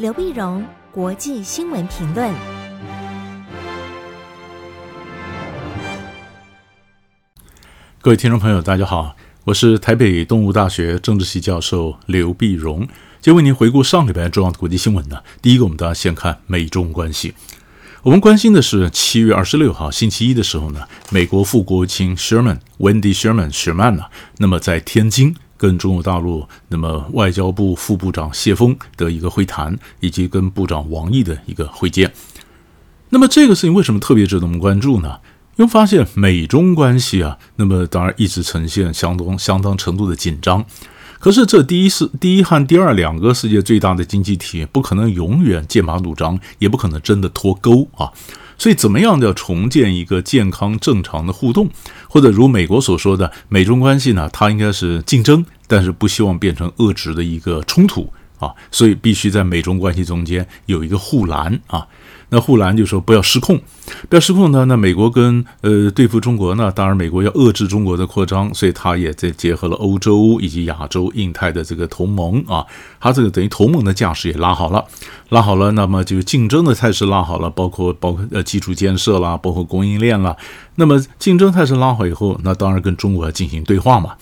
刘碧荣，国际新闻评论。各位听众朋友，大家好，我是台北动物大学政治系教授刘碧荣，今为您回顾上礼拜重要的国际新闻呢。第一个，我们大家先看美中关系。我们关心的是七月二十六号星期一的时候呢，美国副国务卿 Sherman，Wendy Sherman 雪曼呢，那么在天津跟中国大陆那么外交部副部长谢锋的一个会谈，以及跟部长王毅的一个会见。那么这个事情为什么特别值得我们关注呢？因为发现美中关系啊，那么当然一直呈现相当相当程度的紧张。可是，这第一是第一和第二两个世界最大的经济体，不可能永远剑拔弩张，也不可能真的脱钩啊。所以，怎么样的重建一个健康正常的互动，或者如美国所说的美中关系呢？它应该是竞争，但是不希望变成遏制的一个冲突啊。所以，必须在美中关系中间有一个护栏啊。那护栏就说不要失控，不要失控呢？那美国跟呃对付中国呢？当然美国要遏制中国的扩张，所以他也在结合了欧洲以及亚洲、印太的这个同盟啊，他这个等于同盟的架势也拉好了，拉好了，那么就竞争的态势拉好了，包括包括呃基础建设啦，包括供应链啦，那么竞争态势拉好以后，那当然跟中国要进行对话嘛。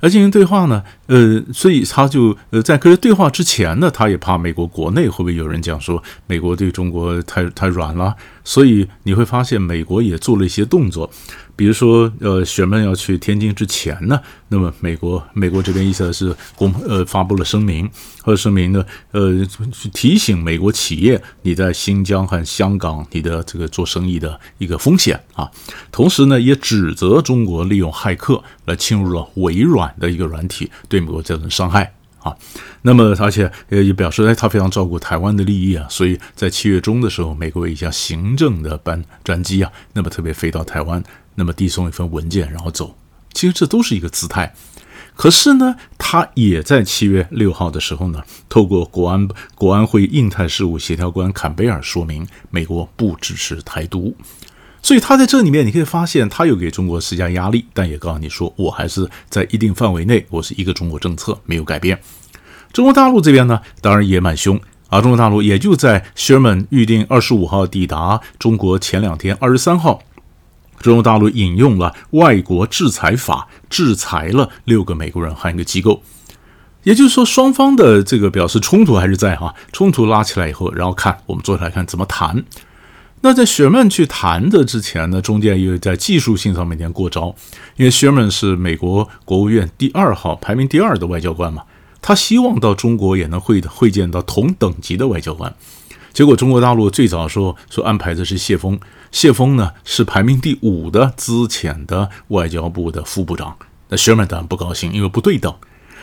而进行对话呢，呃，所以他就呃在跟人对话之前呢，他也怕美国国内会不会有人讲说美国对中国太太软了，所以你会发现美国也做了一些动作。比如说，呃，雪曼要去天津之前呢，那么美国美国这边意思是公呃发布了声明，或者声明呢，呃，去提醒美国企业你在新疆和香港你的这个做生意的一个风险啊，同时呢，也指责中国利用骇客来侵入了微软的一个软体，对美国造成伤害啊。那么而且也表示，哎，他非常照顾台湾的利益啊，所以在七月中的时候，美国一架行政的班专机啊，那么特别飞到台湾。那么递送一份文件，然后走，其实这都是一个姿态。可是呢，他也在七月六号的时候呢，透过国安国安会印太事务协调官坎贝尔说明，美国不支持台独。所以他在这里面，你可以发现，他有给中国施加压力，但也告诉你说，我还是在一定范围内，我是一个中国政策没有改变。中国大陆这边呢，当然也蛮凶啊。中国大陆也就在 Sherman 预定二十五号抵达中国前两天，二十三号。中国大陆引用了外国制裁法，制裁了六个美国人和一个机构，也就是说，双方的这个表示冲突还是在哈，冲突拉起来以后，然后看我们坐下来看怎么谈。那在雪曼去谈的之前呢，中间又在技术性上面点过招，因为雪曼是美国国务院第二号排名第二的外交官嘛，他希望到中国也能会会见到同等级的外交官。结果中国大陆最早说说安排的是谢锋，谢锋呢是排名第五的资浅的外交部的副部长，那 Sherman 当然不高兴，因为不对等。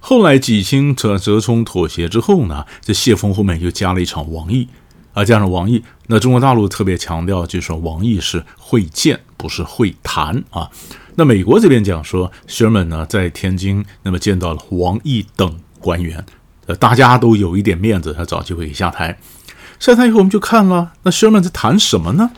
后来几经折折冲妥协之后呢，这谢锋后面又加了一场王毅，啊，加上王毅，那中国大陆特别强调就是说王毅是会见，不是会谈啊。那美国这边讲说 Sherman 呢在天津那么见到了王毅等官员，呃，大家都有一点面子，他找机会下台。下台以后，我们就看了那 Sherman 在谈什么呢？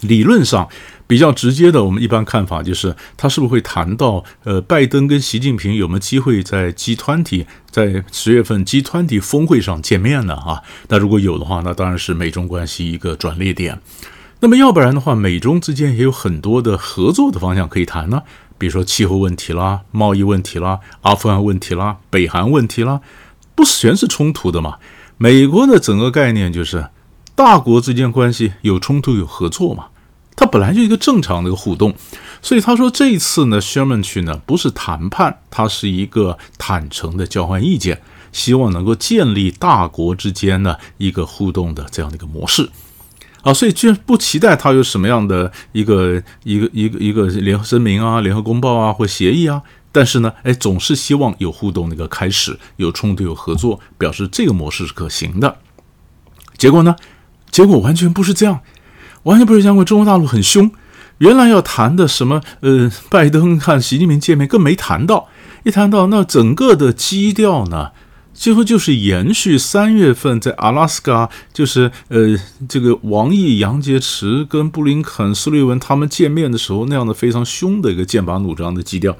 理论上比较直接的，我们一般看法就是他是不是会谈到，呃，拜登跟习近平有没有机会在 G20 在十月份 G20 峰会上见面呢？啊，那如果有的话，那当然是美中关系一个转捩点。那么要不然的话，美中之间也有很多的合作的方向可以谈呢，比如说气候问题啦、贸易问题啦、阿富汗问题啦、北韩问题啦，不全是冲突的嘛。美国的整个概念就是，大国之间关系有冲突有合作嘛，它本来就一个正常的一个互动，所以他说这一次呢，Sherman 去呢不是谈判，它是一个坦诚的交换意见，希望能够建立大国之间的一个互动的这样的一个模式，啊，所以就不期待它有什么样的一个一个一个一个联合声明啊、联合公报啊或协议啊。但是呢，哎，总是希望有互动的一个开始，有冲突有合作，表示这个模式是可行的。结果呢，结果完全不是这样，完全不是这样。中国大陆很凶，原来要谈的什么，呃，拜登和习近平见面更没谈到。一谈到那整个的基调呢，几乎就是延续三月份在阿拉斯加，就是呃，这个王毅、杨洁篪跟布林肯、苏利文他们见面的时候那样的非常凶的一个剑拔弩张的基调。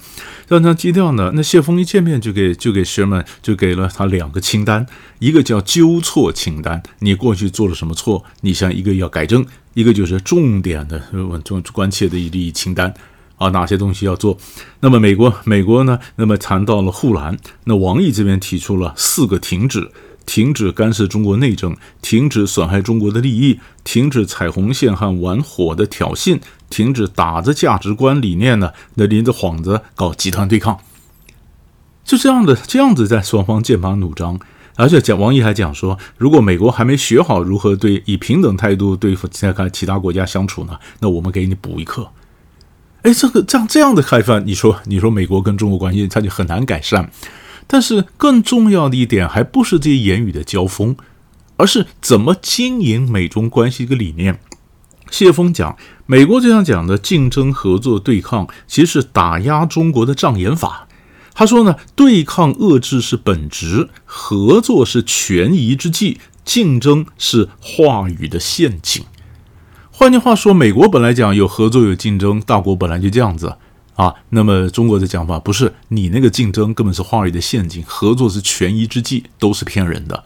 这样基调呢，那谢锋一见面就给就给 Sherman 就给了他两个清单，一个叫纠错清单，你过去做了什么错，你想一个要改正；一个就是重点的重关切的一例清单。啊，哪些东西要做？那么美国，美国呢？那么谈到了护栏，那王毅这边提出了四个停止：停止干涉中国内政，停止损害中国的利益，停止踩红线和玩火的挑衅，停止打着价值观理念呢，那拎着幌子搞集团对抗。就这样的，这样子在双方剑拔弩张，而且讲王毅还讲说，如果美国还没学好如何对以平等态度对付其他其他国家相处呢，那我们给你补一课。哎，这个这样这样的开放，你说你说美国跟中国关系，它就很难改善。但是更重要的一点，还不是这些言语的交锋，而是怎么经营美中关系一个理念。谢锋讲，美国这样讲的竞争、合作、对抗，其实是打压中国的障眼法。他说呢，对抗遏制是本质，合作是权宜之计，竞争是话语的陷阱。换句话说，美国本来讲有合作有竞争，大国本来就这样子啊。那么中国的讲法不是，你那个竞争根本是话语的陷阱，合作是权宜之计，都是骗人的。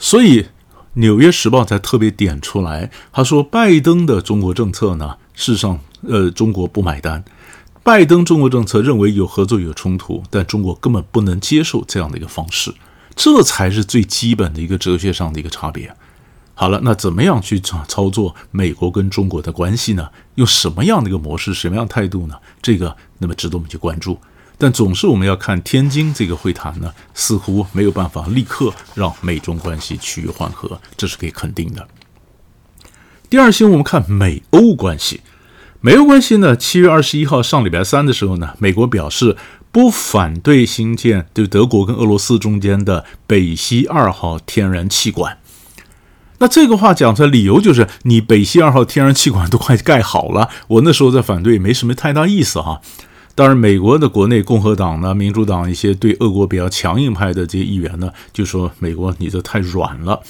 所以《纽约时报》才特别点出来，他说拜登的中国政策呢，事实上，呃，中国不买单。拜登中国政策认为有合作有冲突，但中国根本不能接受这样的一个方式，这才是最基本的一个哲学上的一个差别。好了，那怎么样去操操作美国跟中国的关系呢？用什么样的一个模式，什么样态度呢？这个那么值得我们去关注。但总是我们要看天津这个会谈呢，似乎没有办法立刻让美中关系趋于缓和，这是可以肯定的。第二新闻，我们看美欧关系。没有关系呢，七月二十一号上礼拜三的时候呢，美国表示不反对新建就德国跟俄罗斯中间的北溪二号天然气管。那这个话讲出来，理由就是你北溪二号天然气管都快盖好了，我那时候在反对，没什么太大意思哈。当然，美国的国内共和党呢、民主党一些对俄国比较强硬派的这些议员呢，就说美国你这太软了，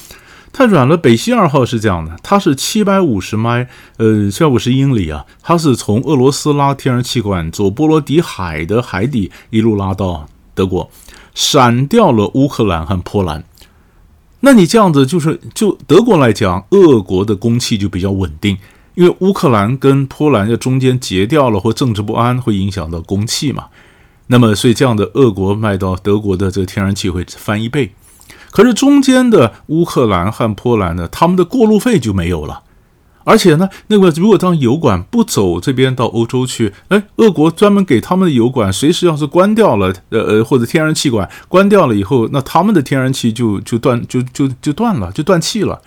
太软了。北溪二号是这样的，它是七百五十迈，呃，七百五十英里啊，它是从俄罗斯拉天然气管，走波罗的海的海底一路拉到德国，闪掉了乌克兰和波兰。那你这样子就是，就德国来讲，俄国的供气就比较稳定，因为乌克兰跟波兰在中间截掉了，或政治不安会影响到供气嘛。那么，所以这样的俄国卖到德国的这个天然气会翻一倍。可是中间的乌克兰和波兰呢，他们的过路费就没有了。而且呢，那个如果当油管不走这边到欧洲去，哎，俄国专门给他们的油管，随时要是关掉了，呃呃，或者天然气管关掉了以后，那他们的天然气就就断就就就断了，就断气了。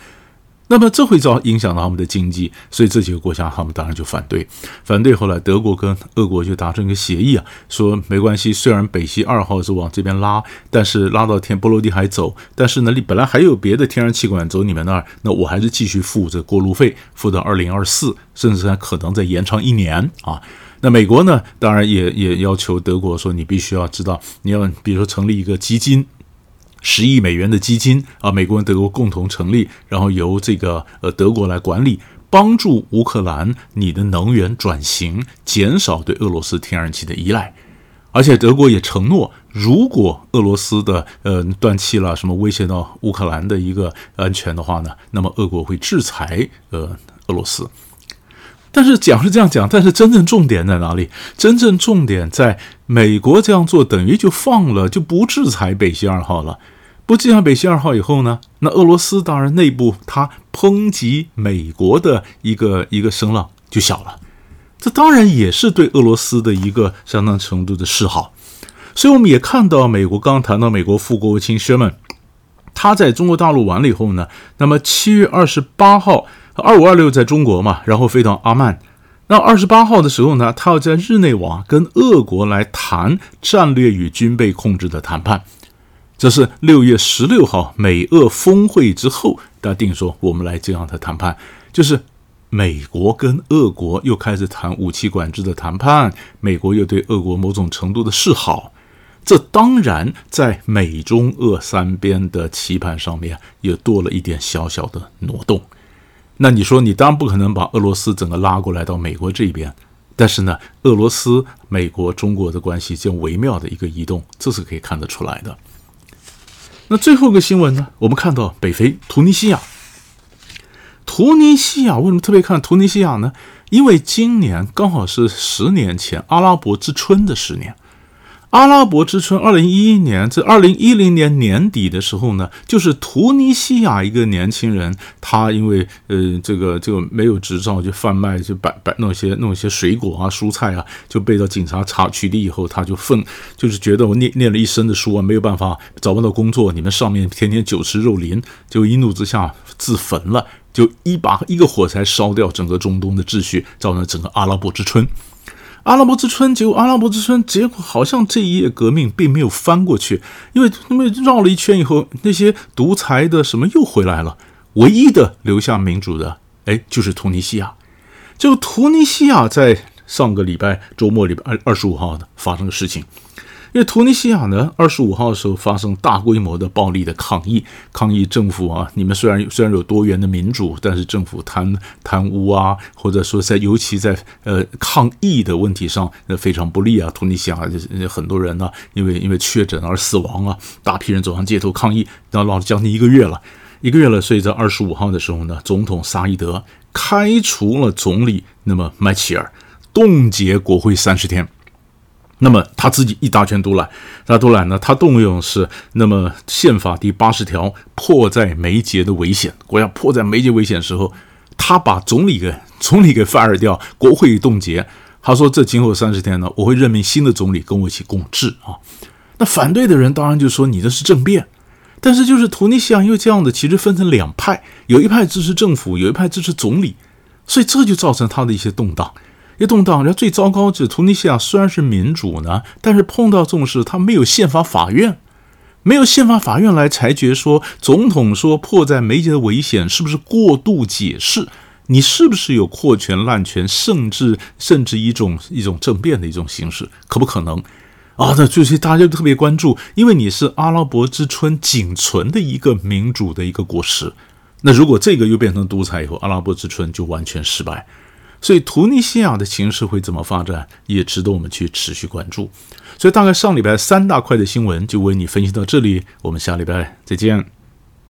那么这会造影响到他们的经济，所以这几个国家他们当然就反对，反对。后来德国跟俄国就达成一个协议啊，说没关系，虽然北溪二号是往这边拉，但是拉到天波罗的海走，但是呢，你本来还有别的天然气管走你们那儿，那我还是继续付这过路费，付到二零二四，甚至还可能再延长一年啊。那美国呢，当然也也要求德国说，你必须要知道，你要比如说成立一个基金。十亿美元的基金啊，美国跟德国共同成立，然后由这个呃德国来管理，帮助乌克兰你的能源转型，减少对俄罗斯天然气的依赖。而且德国也承诺，如果俄罗斯的呃断气了，什么威胁到乌克兰的一个安全的话呢，那么俄国会制裁呃俄罗斯。但是讲是这样讲，但是真正重点在哪里？真正重点在美国这样做，等于就放了，就不制裁北溪二号了。不制裁北溪二号以后呢，那俄罗斯当然内部它抨击美国的一个一个声浪就小了，这当然也是对俄罗斯的一个相当程度的示好。所以我们也看到，美国刚刚谈到美国副国务卿 Sherman，他在中国大陆完了以后呢，那么七月二十八号，二五二六在中国嘛，然后飞到阿曼，那二十八号的时候呢，他要在日内瓦跟俄国来谈战略与军备控制的谈判。这是六月十六号美俄峰会之后，大家定说我们来这样的谈判，就是美国跟俄国又开始谈武器管制的谈判，美国又对俄国某种程度的示好。这当然在美中俄三边的棋盘上面也多了一点小小的挪动。那你说，你当然不可能把俄罗斯整个拉过来到美国这边，但是呢，俄罗斯、美国、中国的关系这样微妙的一个移动，这是可以看得出来的。那最后一个新闻呢，我们看到北非突尼西亚，突尼西亚为什么特别看突尼西亚呢？因为今年刚好是十年前阿拉伯之春的十年。阿拉伯之春，二零一一年，在二零一零年年底的时候呢，就是突尼西亚一个年轻人，他因为呃这个这个没有执照就贩卖就摆摆弄些弄些水果啊蔬菜啊，就被到警察查取缔以后，他就愤，就是觉得我念念了一生的书啊，没有办法找不到工作，你们上面天天酒池肉林，就一怒之下自焚了，就一把一个火柴烧掉整个中东的秩序，造成整个阿拉伯之春。阿拉伯之春，结果阿拉伯之春，结果好像这一页革命并没有翻过去，因为因为绕了一圈以后，那些独裁的什么又回来了，唯一的留下民主的，哎，就是突尼西亚。就突尼西亚在上个礼拜周末礼拜二二十五号的发生的事情。因为突尼西亚呢，二十五号的时候发生大规模的暴力的抗议，抗议政府啊，你们虽然虽然有多元的民主，但是政府贪贪污啊，或者说在尤其在呃抗议的问题上，那非常不利啊。突尼西亚就是很多人呢，因为因为确诊而死亡啊，大批人走上街头抗议，然后闹了将近一个月了，一个月了。所以在二十五号的时候呢，总统萨伊德开除了总理那么麦齐尔，冻结国会三十天。那么他自己一大权独揽，那独揽呢？他动用是那么宪法第八十条，迫在眉睫的危险，国家迫在眉睫危险时候，他把总理给总理给 fire 掉，国会冻结。他说：“这今后三十天呢，我会任命新的总理跟我一起共治啊。”那反对的人当然就说：“你这是政变。”但是就是突尼西亚因为这样的，其实分成两派，有一派支持政府，有一派支持总理，所以这就造成他的一些动荡。一动荡，然后最糟糕是突尼西亚虽然是民主呢，但是碰到这种事，他没有宪法法院，没有宪法法院来裁决说总统说迫在眉睫的危险是不是过度解释，你是不是有扩权滥权，甚至甚至一种一种政变的一种形式，可不可能啊？那就是大家就特别关注，因为你是阿拉伯之春仅存的一个民主的一个果实，那如果这个又变成独裁以后，阿拉伯之春就完全失败。所以，突尼西亚的形势会怎么发展，也值得我们去持续关注。所以，大概上礼拜三大块的新闻就为你分析到这里，我们下礼拜再见。